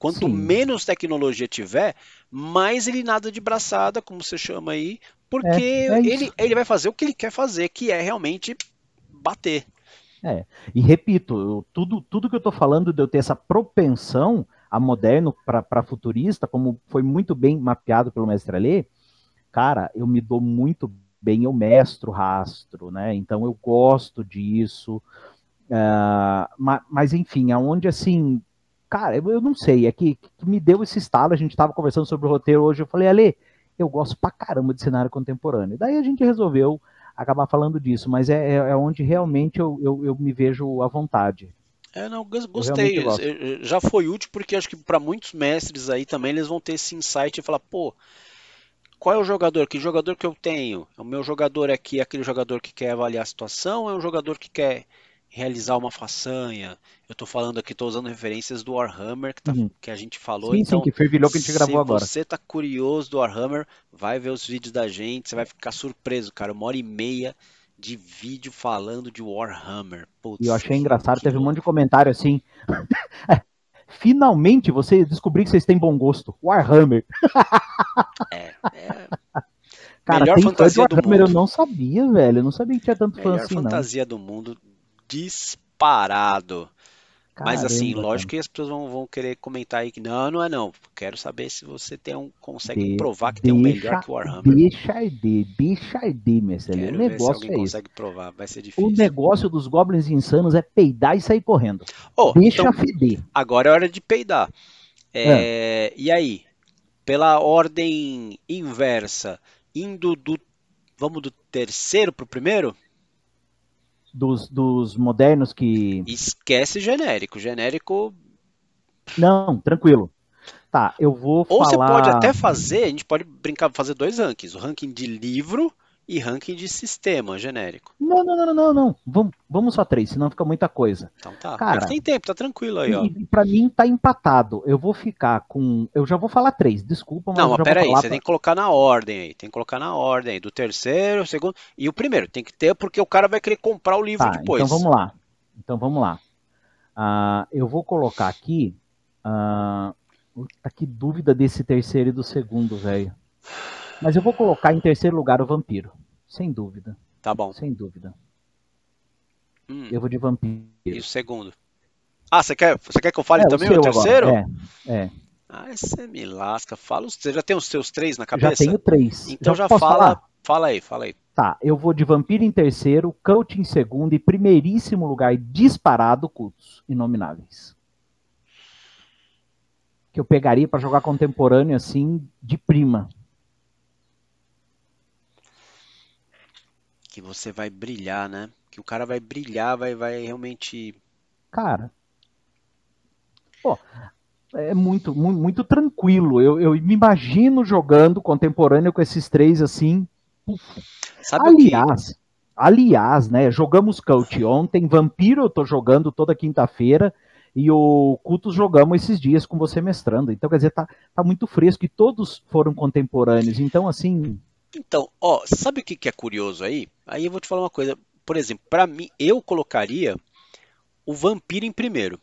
Quanto Sim. menos tecnologia tiver, mais ele nada de braçada, como você chama aí, porque é, é ele, ele vai fazer o que ele quer fazer, que é realmente bater. É, e repito, eu, tudo, tudo que eu estou falando de eu ter essa propensão a moderno para futurista, como foi muito bem mapeado pelo mestre Alê, cara, eu me dou muito bem, eu mestro rastro, né? Então eu gosto disso. Uh, ah, mas, mas, enfim, aonde assim, cara, eu, eu não sei, é que, que, me deu esse estalo, a gente estava conversando sobre o roteiro hoje, eu falei, Ale, eu gosto pra caramba de cenário contemporâneo. Daí a gente resolveu acabar falando disso, mas é, é, é onde realmente eu, eu, eu, me vejo à vontade. É, não, gostei. Já foi útil porque acho que para muitos mestres aí também eles vão ter esse insight e falar, pô, qual é o jogador? Que jogador que eu tenho? O meu jogador aqui é aquele jogador que quer avaliar a situação, é um jogador que quer realizar uma façanha. Eu estou falando aqui, estou usando referências do Warhammer que, tá, uhum. que a gente falou. Sim, então, sim, que fervilhou que a gente gravou agora. Se você tá curioso do Warhammer, vai ver os vídeos da gente, você vai ficar surpreso, cara. Uma hora e meia de vídeo falando de Warhammer. Putz, e eu achei engraçado, teve um monte de comentário assim. Finalmente você descobriu que vocês têm bom gosto. Warhammer. É, é... Cara, Melhor tem fantasia do Warhammer, mundo. eu não sabia, velho. Eu não sabia que tinha tanto Melhor fã assim, fantasia do mundo disparado. Caramba, Mas assim, lógico que as pessoas vão, vão querer comentar aí que não, não é não. Quero saber se você tem um, consegue de, provar que deixa, tem um melhor que o Warhammer. Deixa de, deixa de, Marcelo. O negócio é consegue esse. provar, vai ser difícil. O negócio dos Goblins Insanos é peidar e sair correndo. Oh, deixa então, feder. Agora é hora de peidar. É, é. E aí? Pela ordem inversa, indo do. Vamos do terceiro pro primeiro? Dos, dos modernos que. Esquece genérico. Genérico. Não, tranquilo. Tá, eu vou Ou falar... você pode até fazer, a gente pode brincar, fazer dois rankings. O ranking de livro e ranking de sistema genérico. Não, não, não, não, não. Vamos, vamos só três, senão fica muita coisa. Então tá. Cara, tem tempo, tá tranquilo aí, ó. Pra mim tá empatado. Eu vou ficar com. Eu já vou falar três, desculpa, mas. Não, mas peraí, você pra... tem que colocar na ordem aí. Tem que colocar na ordem aí. Do terceiro, segundo. E o primeiro, tem que ter, porque o cara vai querer comprar o livro tá, depois. Então vamos lá. Então vamos lá. Uh, eu vou colocar aqui. Uh... Puta, que dúvida desse terceiro e do segundo, velho. Mas eu vou colocar em terceiro lugar o vampiro. Sem dúvida. Tá bom. Sem dúvida. Hum. Eu vou de vampiro. E o segundo? Ah, você quer, você quer que eu fale é, também o, o terceiro? Agora. É, é. Ah, você me lasca. Fala, você já tem os seus três na cabeça? Já tenho três. Então já, já fala, falar? fala aí, fala aí. Tá, eu vou de vampiro em terceiro, coach em segundo e primeiríssimo lugar disparado, cultos inomináveis. Que eu pegaria para jogar contemporâneo assim de prima. Que você vai brilhar, né? Que o cara vai brilhar, vai, vai realmente. Cara. Pô, é muito, muito, muito tranquilo. Eu, eu me imagino jogando contemporâneo com esses três assim. Sabe aliás, aliás, né? Jogamos Cult ontem, Vampiro eu tô jogando toda quinta-feira e o Cultos jogamos esses dias com você mestrando. Então, quer dizer, tá, tá muito fresco e todos foram contemporâneos. Então, assim, então, ó, sabe o que, que é curioso aí? Aí eu vou te falar uma coisa. Por exemplo, para mim, eu colocaria o vampiro em primeiro.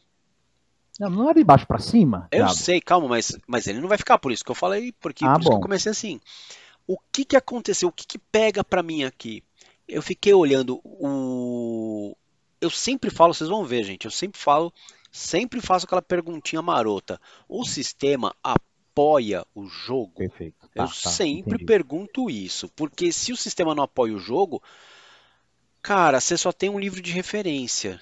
Não, não é de baixo para cima? Eu sei, calma, mas, mas ele não vai ficar por isso que eu falei, porque ah, por isso que eu comecei assim. O que que aconteceu? O que que pega para mim aqui? Eu fiquei olhando o eu sempre falo, vocês vão ver, gente, eu sempre falo, sempre faço aquela perguntinha marota. O sistema apoia o jogo? Perfeito. Tá, eu tá, sempre entendi. pergunto isso, porque se o sistema não apoia o jogo, cara, você só tem um livro de referência.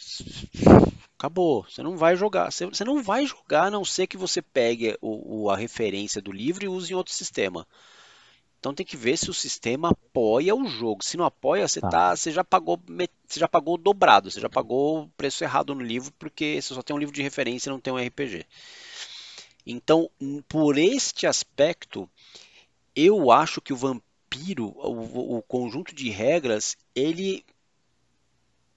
Acabou. Você não vai jogar. Você, não vai jogar a não ser que você pegue o, o, a referência do livro e use em outro sistema. Então tem que ver se o sistema apoia o jogo. Se não apoia, você, tá. Tá, você, já, pagou, você já pagou dobrado. Você já pagou o preço errado no livro, porque você só tem um livro de referência e não tem um RPG. Então, por este aspecto, eu acho que o vampiro, o, o conjunto de regras, ele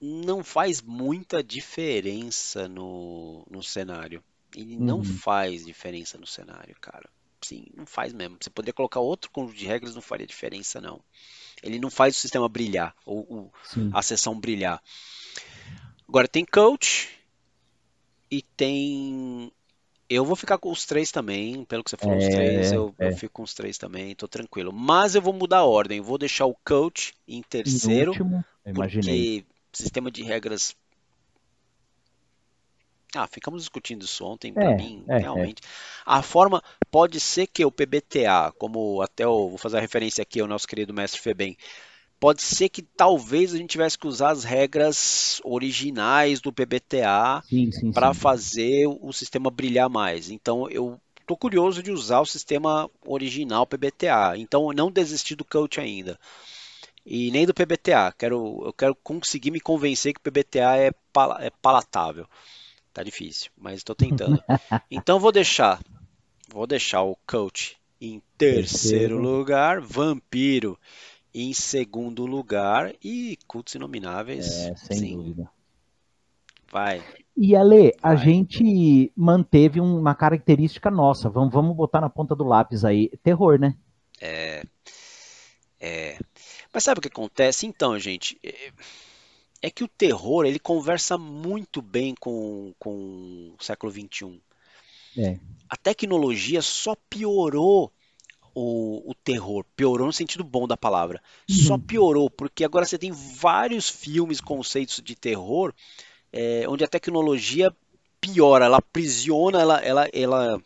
não faz muita diferença no, no cenário. Ele uhum. não faz diferença no cenário, cara. Sim, não faz mesmo. Você poderia colocar outro conjunto de regras, não faria diferença, não. Ele não faz o sistema brilhar, ou, ou a sessão brilhar. Agora tem coach e tem. Eu vou ficar com os três também, pelo que você falou, é, os três, eu, é. eu, fico com os três também, tô tranquilo. Mas eu vou mudar a ordem, vou deixar o coach em terceiro, último, porque sistema de regras ah, ficamos discutindo isso ontem, para é, mim, é, é. realmente. É. A forma pode ser que o PBTA, como até eu vou fazer a referência aqui ao nosso querido mestre Febem, pode ser que talvez a gente tivesse que usar as regras originais do PBTA para fazer o sistema brilhar mais. Então eu tô curioso de usar o sistema original PBTA. Então eu não desisti do coach ainda. E nem do PBTA. Quero, eu quero conseguir me convencer que o PBTA é, pal é palatável. Tá difícil, mas estou tentando. Então vou deixar, vou deixar o coach em terceiro, terceiro. lugar, vampiro em segundo lugar e cultos inomináveis. É, sem sim. dúvida. Vai. E Ale, a gente manteve uma característica nossa. Vamos, vamos botar na ponta do lápis aí. Terror, né? É. É. Mas sabe o que acontece? Então, gente. É é que o terror ele conversa muito bem com, com o século XXI. É. A tecnologia só piorou o, o, terror, piorou no sentido bom da palavra. Uhum. Só piorou, porque agora você tem vários filmes, conceitos de terror, é, onde a tecnologia piora, ela aprisiona, ela, ela, ela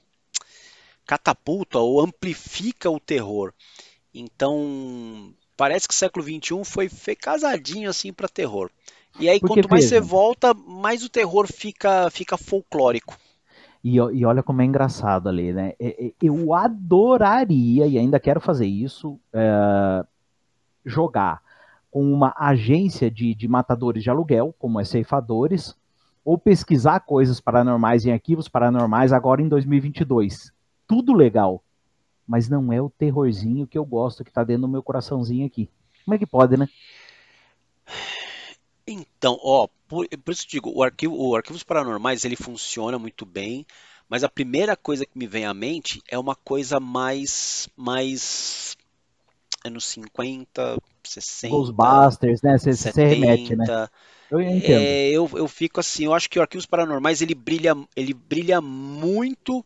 catapulta ou amplifica o terror. Então, parece que o século XXI foi, foi casadinho assim para terror. E aí, Porque, quanto mais veja, você volta, mais o terror fica, fica folclórico. E, e olha como é engraçado ali, né? Eu adoraria, e ainda quero fazer isso, é, jogar com uma agência de, de matadores de aluguel, como é Ceifadores, ou pesquisar coisas paranormais em arquivos paranormais agora em 2022. Tudo legal, mas não é o terrorzinho que eu gosto, que tá dentro do meu coraçãozinho aqui. Como é que pode, né? Então, ó, por, por isso eu digo, o arquivo, o Arquivos Paranormais ele funciona muito bem, mas a primeira coisa que me vem à mente é uma coisa mais, mais anos 50, 60, Ghostbusters, né? Você, 70, remete, né? Eu entendo. É, eu, eu fico assim, eu acho que o Arquivos Paranormais ele brilha, ele brilha muito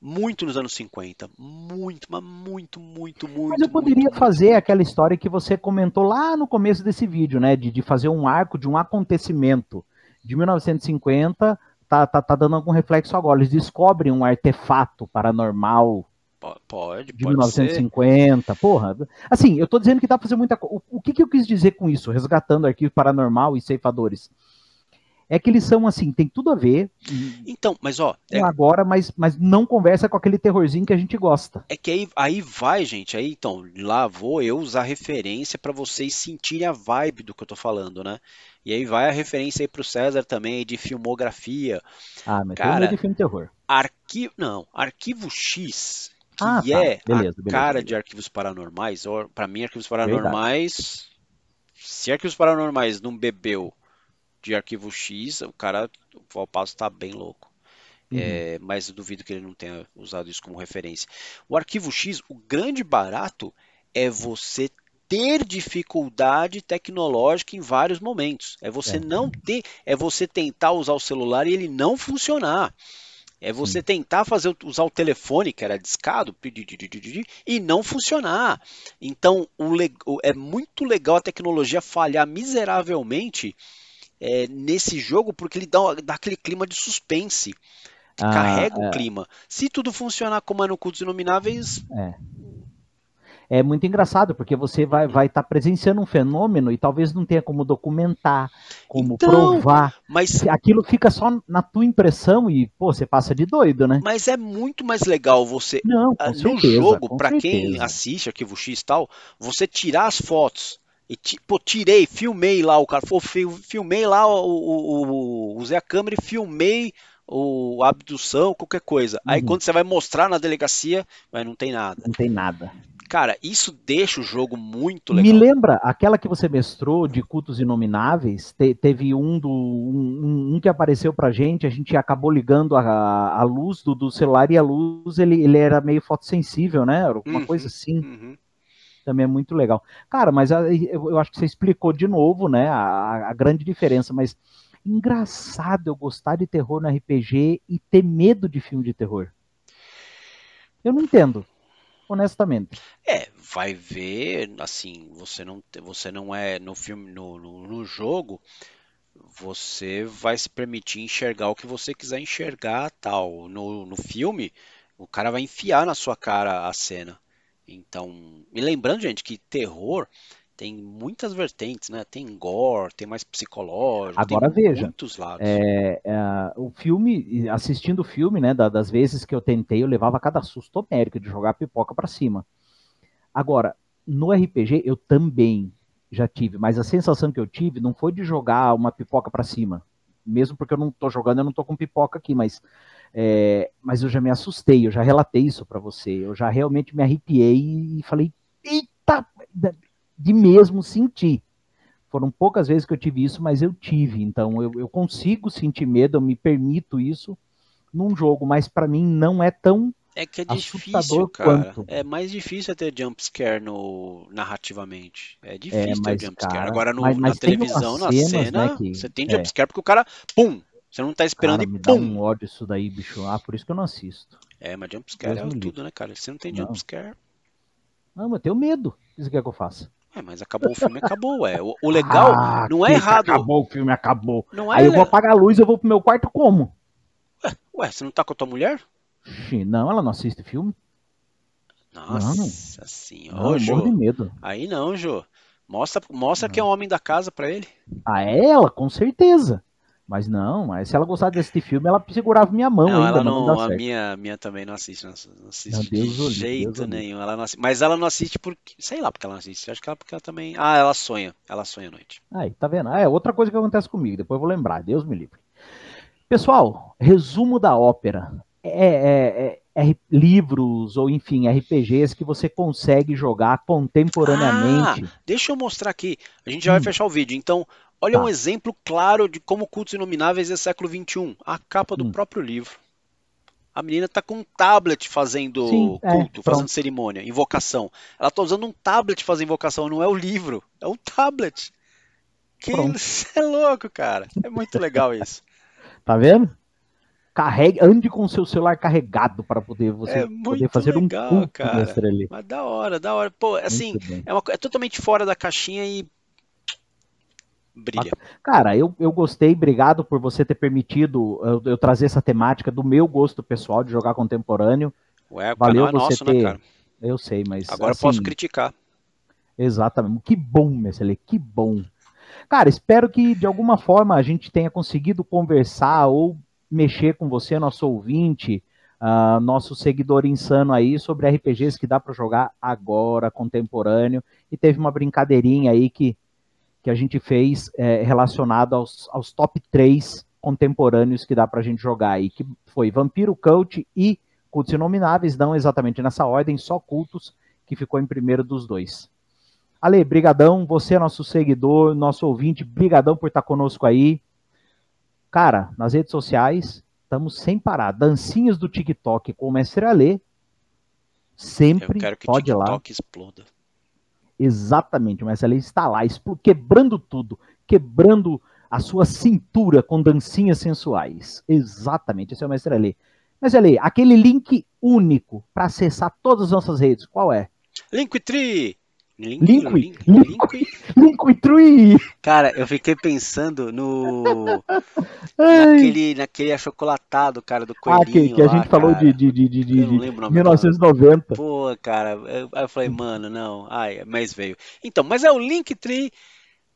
muito nos anos 50. Muito, mas muito, muito, muito. Mas eu poderia muito, fazer aquela história que você comentou lá no começo desse vídeo, né? De, de fazer um arco de um acontecimento de 1950. Tá, tá, tá dando algum reflexo agora. Eles descobrem um artefato paranormal. Pode, de pode 1950, ser. porra. Assim, eu tô dizendo que dá pra fazer muita coisa. O, o que, que eu quis dizer com isso? Resgatando arquivo paranormal e ceifadores é que eles são assim, tem tudo a ver. Então, mas ó. É... Agora, mas, mas não conversa com aquele terrorzinho que a gente gosta. É que aí, aí vai, gente. Aí então, lá vou eu usar referência para vocês sentirem a vibe do que eu tô falando, né? E aí vai a referência aí pro César também de filmografia. Ah, mas Cara, tem de filme terror. Arquivo. Não, Arquivo X, que ah, tá. é beleza, a beleza, cara beleza. de arquivos paranormais, para mim, arquivos paranormais. Verdade. Se arquivos paranormais não bebeu de arquivo X, o cara, o Valpasso está bem louco. Uhum. É, mas duvido que ele não tenha usado isso como referência. O arquivo X, o grande barato é você ter dificuldade tecnológica em vários momentos. É você é. não ter, é você tentar usar o celular e ele não funcionar. É você Sim. tentar fazer usar o telefone que era discado e não funcionar. Então, o, é muito legal a tecnologia falhar miseravelmente é, nesse jogo porque ele dá, dá, aquele clima de suspense. Que ah, carrega é. o clima. Se tudo funcionar como é no Cultos Inomináveis. É. É muito engraçado, porque você vai estar vai tá presenciando um fenômeno e talvez não tenha como documentar, como então, provar. Mas aquilo fica só na tua impressão e, pô, você passa de doido, né? Mas é muito mais legal você. Não, com no certeza, jogo, para quem assiste Arquivo X e tal, você tirar as fotos e pô, tirei, filmei lá o cara. Filmei lá o, o, o, usei a câmera e filmei o a abdução, qualquer coisa. Aí uhum. quando você vai mostrar na delegacia, mas não tem nada. Não tem nada. Cara, isso deixa o jogo muito legal. Me lembra aquela que você mestrou de cultos inomináveis? Te, teve um, do, um, um, que apareceu pra gente, a gente acabou ligando a, a luz do, do celular e a luz ele, ele era meio fotossensível, né? Era uma uhum, coisa assim. Uhum. Também é muito legal. Cara, mas a, eu acho que você explicou de novo, né? A, a grande diferença, mas engraçado eu gostar de terror no RPG e ter medo de filme de terror. Eu não entendo honestamente. É, vai ver, assim, você não, você não é no filme, no, no, no jogo, você vai se permitir enxergar o que você quiser enxergar, tal. No, no filme, o cara vai enfiar na sua cara a cena. Então, e lembrando, gente, que terror tem muitas vertentes, né? Tem gore, tem mais psicológico, Agora tem veja, muitos lados. É, é, o filme, assistindo o filme, né? das vezes que eu tentei, eu levava cada susto homérico de jogar pipoca para cima. Agora, no RPG eu também já tive, mas a sensação que eu tive não foi de jogar uma pipoca para cima, mesmo porque eu não tô jogando, eu não tô com pipoca aqui, mas é, mas eu já me assustei, eu já relatei isso para você, eu já realmente me arrepiei e falei, eita, de mesmo sentir. Foram poucas vezes que eu tive isso, mas eu tive. Então eu, eu consigo sentir medo, eu me permito isso num jogo, mas para mim não é tão é que é difícil, cara. Quanto. É mais difícil ter jumpscare no narrativamente. É difícil é, ter jumpscare. Agora no, mas, mas na televisão, na cenas, cena, né, que, você tem é. jumpscare porque o cara, pum, você não tá esperando cara, e pum. Me dá um ódio isso daí, bicho. Ah, por isso que eu não assisto. É, mas jumpscare é tudo, né, cara? Você não tem jumpscare. Não, mas eu tenho medo. Isso que é que eu faço. É, mas acabou o filme, acabou, ué. O, o legal ah, não é errado. Acabou o filme, acabou. Não é Aí eu vou apagar a luz e eu vou pro meu quarto como? Ué, ué, você não tá com a tua mulher? Não, ela não assiste filme. Nossa não. senhora. Não, Jô. de medo. Aí não, Jô. Mostra, mostra que é o homem da casa para ele. Ah, é ela, com certeza. Mas não, mas se ela gostasse de assistir filme, ela segurava minha mão não, ainda. Ela não, não a minha, minha também não assiste, não, assiste Deus de jeito Deus nenhum. Ela não assiste, mas ela não assiste porque, sei lá porque ela não assiste. Acho que ela porque ela também, ah, ela sonha, ela sonha à noite. Aí, tá vendo? Ah, é outra coisa que acontece comigo, depois eu vou lembrar, Deus me livre. Pessoal, resumo da ópera. É, é, é, é livros ou enfim, RPGs que você consegue jogar contemporaneamente. Ah, deixa eu mostrar aqui. A gente já hum. vai fechar o vídeo. Então, Olha tá. um exemplo claro de como cultos inomináveis é século XXI. A capa do hum. próprio livro. A menina está com um tablet fazendo Sim, é, culto, é, fazendo cerimônia, invocação. Ela está usando um tablet fazendo invocação, não é o livro, é um tablet. Que é louco, cara. É muito legal isso. tá vendo? Carregue, ande com o seu celular carregado para poder você é poder fazer legal, um cara. ali. Mas da hora, da hora. Pô, assim, é, uma, é totalmente fora da caixinha e brilha. Cara, eu, eu gostei, obrigado por você ter permitido eu, eu trazer essa temática do meu gosto pessoal de jogar contemporâneo. Ué, Valeu você é nosso, né, ter... né, cara? Eu sei, mas. Agora assim, posso criticar. Exatamente. Que bom, Messele, que bom. Cara, espero que de alguma forma a gente tenha conseguido conversar ou mexer com você, nosso ouvinte, uh, nosso seguidor insano aí, sobre RPGs que dá para jogar agora, contemporâneo. E teve uma brincadeirinha aí que que a gente fez é, relacionado aos, aos top 3 contemporâneos que dá pra gente jogar aí, que foi Vampiro Cult e Cultos Inomináveis, não exatamente nessa ordem, só Cultos, que ficou em primeiro dos dois. Ale, brigadão, você é nosso seguidor, nosso ouvinte, brigadão por estar conosco aí. Cara, nas redes sociais, estamos sem parar. Dancinhas do TikTok com o Mestre Ale. Sempre pode ir lá. exploda. Exatamente, mas ela está lá, quebrando tudo, quebrando a sua cintura com dancinhas sensuais. Exatamente, esse é o Mestre Ale. Mas Ale, aquele link único para acessar todas as nossas redes, qual é? Linktree! Link, link, link, Linktree! Cara, eu fiquei pensando no. naquele, naquele achocolatado, cara, do coelhinho. Ah, que, que a gente falou de, de, de, de, de 1990. Pô, cara, eu, aí eu falei, mano, não. Ai, mas veio. Então, mas é o Linktree.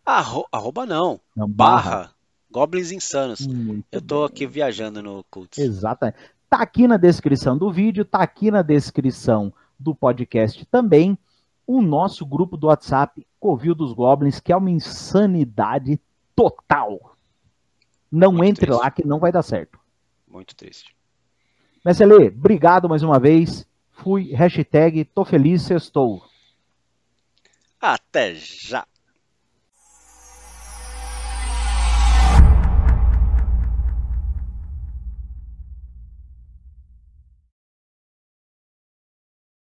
Arro, arroba não. não barra. Goblins Insanos. Muito eu tô bem. aqui viajando no Cults. Exatamente. Tá aqui na descrição do vídeo, tá aqui na descrição do podcast também o nosso grupo do WhatsApp, Covil dos Goblins, que é uma insanidade total. Não Muito entre triste. lá que não vai dar certo. Muito triste. Messi obrigado mais uma vez. Fui. Hashtag tô feliz, sextou. Até já.